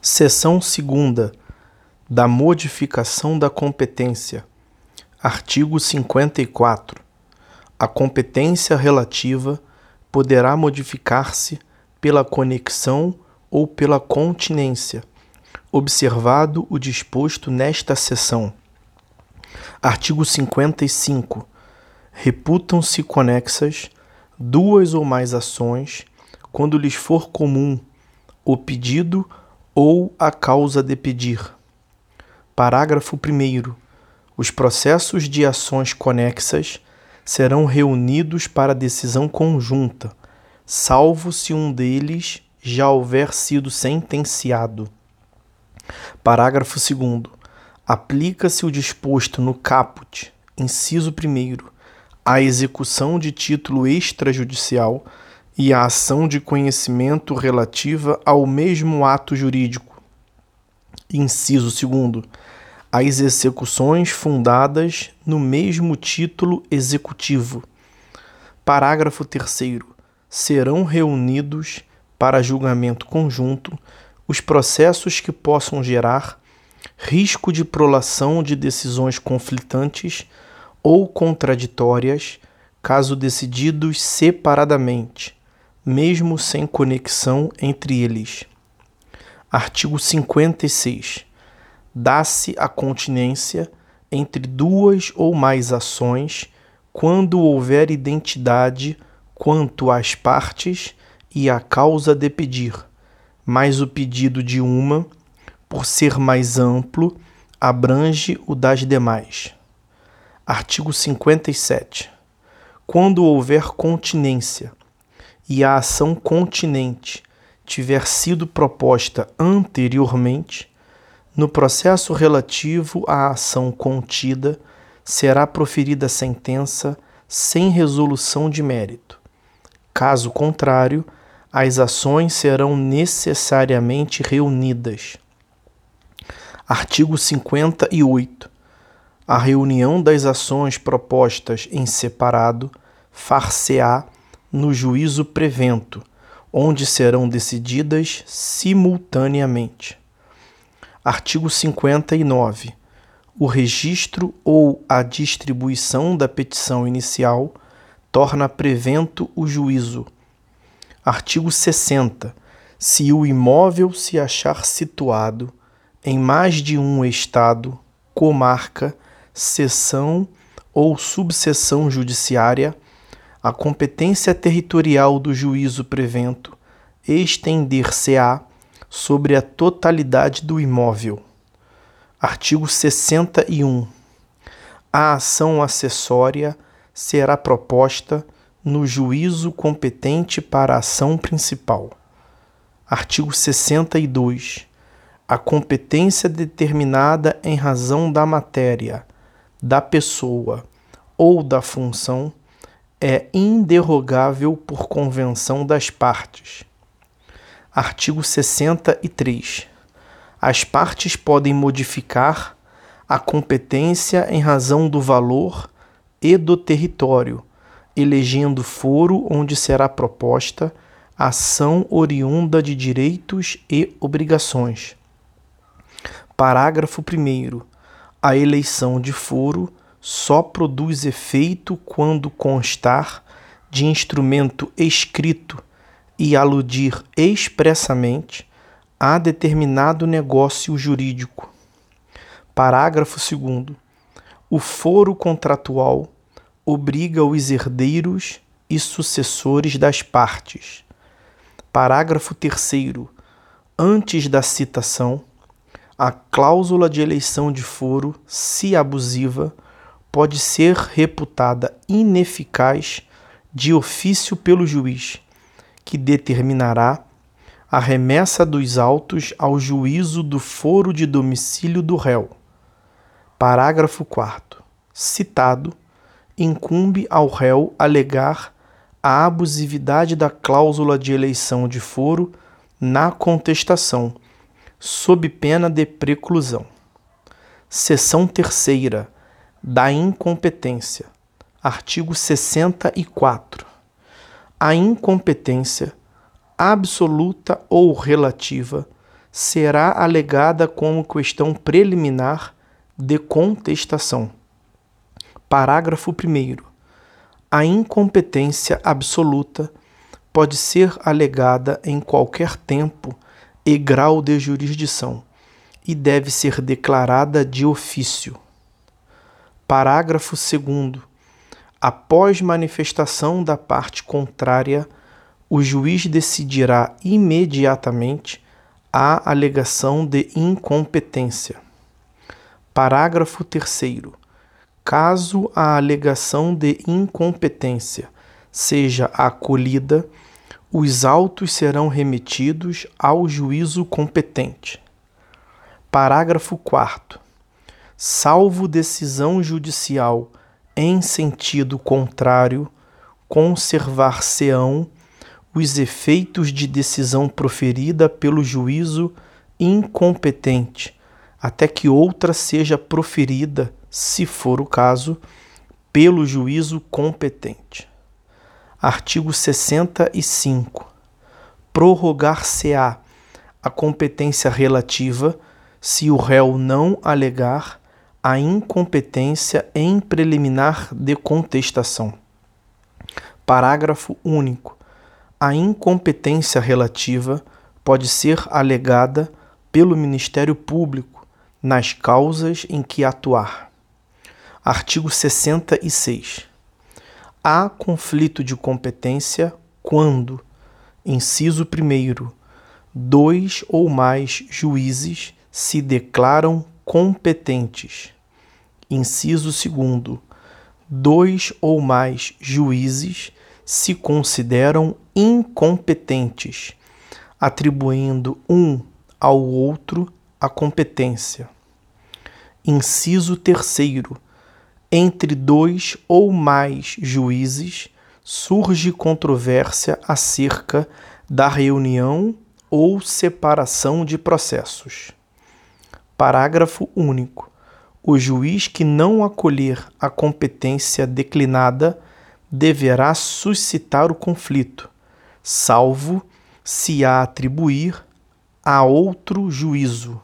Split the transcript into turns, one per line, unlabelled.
Seção 2 da modificação da competência. Artigo 54. A competência relativa poderá modificar-se pela conexão ou pela continência, observado o disposto nesta seção. Artigo 55. Reputam-se conexas duas ou mais ações quando lhes for comum o pedido ou a causa de pedir. Parágrafo 1. Os processos de ações conexas serão reunidos para decisão conjunta, salvo se um deles já houver sido sentenciado. Parágrafo 2. Aplica-se o disposto no caput, inciso 1, à execução de título extrajudicial e a ação de conhecimento relativa ao mesmo ato jurídico. Inciso 2. As execuções fundadas no mesmo título executivo. Parágrafo 3. Serão reunidos para julgamento conjunto os processos que possam gerar risco de prolação de decisões conflitantes ou contraditórias, caso decididos separadamente mesmo sem conexão entre eles. Artigo 56. Dá-se a continência entre duas ou mais ações quando houver identidade quanto às partes e à causa de pedir, mas o pedido de uma, por ser mais amplo, abrange o das demais. Artigo 57. Quando houver continência e a ação continente tiver sido proposta anteriormente, no processo relativo à ação contida, será proferida sentença sem resolução de mérito. Caso contrário, as ações serão necessariamente reunidas. Artigo 58. A reunião das ações propostas em separado far-se-á no juízo prevento, onde serão decididas simultaneamente. Artigo 59. O registro ou a distribuição da petição inicial torna prevento o juízo. Artigo 60. Se o imóvel se achar situado em mais de um estado, comarca, seção ou subseção judiciária, a competência territorial do juízo prevento estender-se-á sobre a totalidade do imóvel. Artigo 61. A ação acessória será proposta no juízo competente para a ação principal. Artigo 62. A competência determinada em razão da matéria, da pessoa ou da função é inderrogável por convenção das partes. Artigo 63. As partes podem modificar a competência em razão do valor e do território, elegendo foro onde será proposta ação oriunda de direitos e obrigações. Parágrafo 1. A eleição de foro só produz efeito quando constar de instrumento escrito e aludir expressamente a determinado negócio jurídico. Parágrafo 2. O foro contratual obriga os herdeiros e sucessores das partes. Parágrafo 3. Antes da citação, a cláusula de eleição de foro, se abusiva, pode ser reputada ineficaz de ofício pelo juiz, que determinará a remessa dos autos ao juízo do foro de domicílio do réu. Parágrafo 4. Citado, incumbe ao réu alegar a abusividade da cláusula de eleição de foro na contestação, sob pena de preclusão. Seção terceira da incompetência. Artigo 64. A incompetência, absoluta ou relativa, será alegada como questão preliminar de contestação. Parágrafo 1. A incompetência absoluta pode ser alegada em qualquer tempo e grau de jurisdição e deve ser declarada de ofício. Parágrafo 2. Após manifestação da parte contrária, o juiz decidirá imediatamente a alegação de incompetência. Parágrafo 3. Caso a alegação de incompetência seja acolhida, os autos serão remetidos ao juízo competente. Parágrafo 4. Salvo decisão judicial em sentido contrário, conservar-se-ão os efeitos de decisão proferida pelo juízo incompetente, até que outra seja proferida, se for o caso, pelo juízo competente. Artigo 65. Prorrogar-se-á a competência relativa se o réu não alegar a incompetência em preliminar de contestação. Parágrafo único. A incompetência relativa pode ser alegada pelo Ministério Público nas causas em que atuar. Artigo 66 há conflito de competência quando, inciso 1, dois ou mais juízes se declaram competentes. Inciso 2. Dois ou mais juízes se consideram incompetentes, atribuindo um ao outro a competência. Inciso 3 entre dois ou mais juízes surge controvérsia acerca da reunião ou separação de processos. Parágrafo único. O juiz que não acolher a competência declinada deverá suscitar o conflito, salvo se a atribuir a outro juízo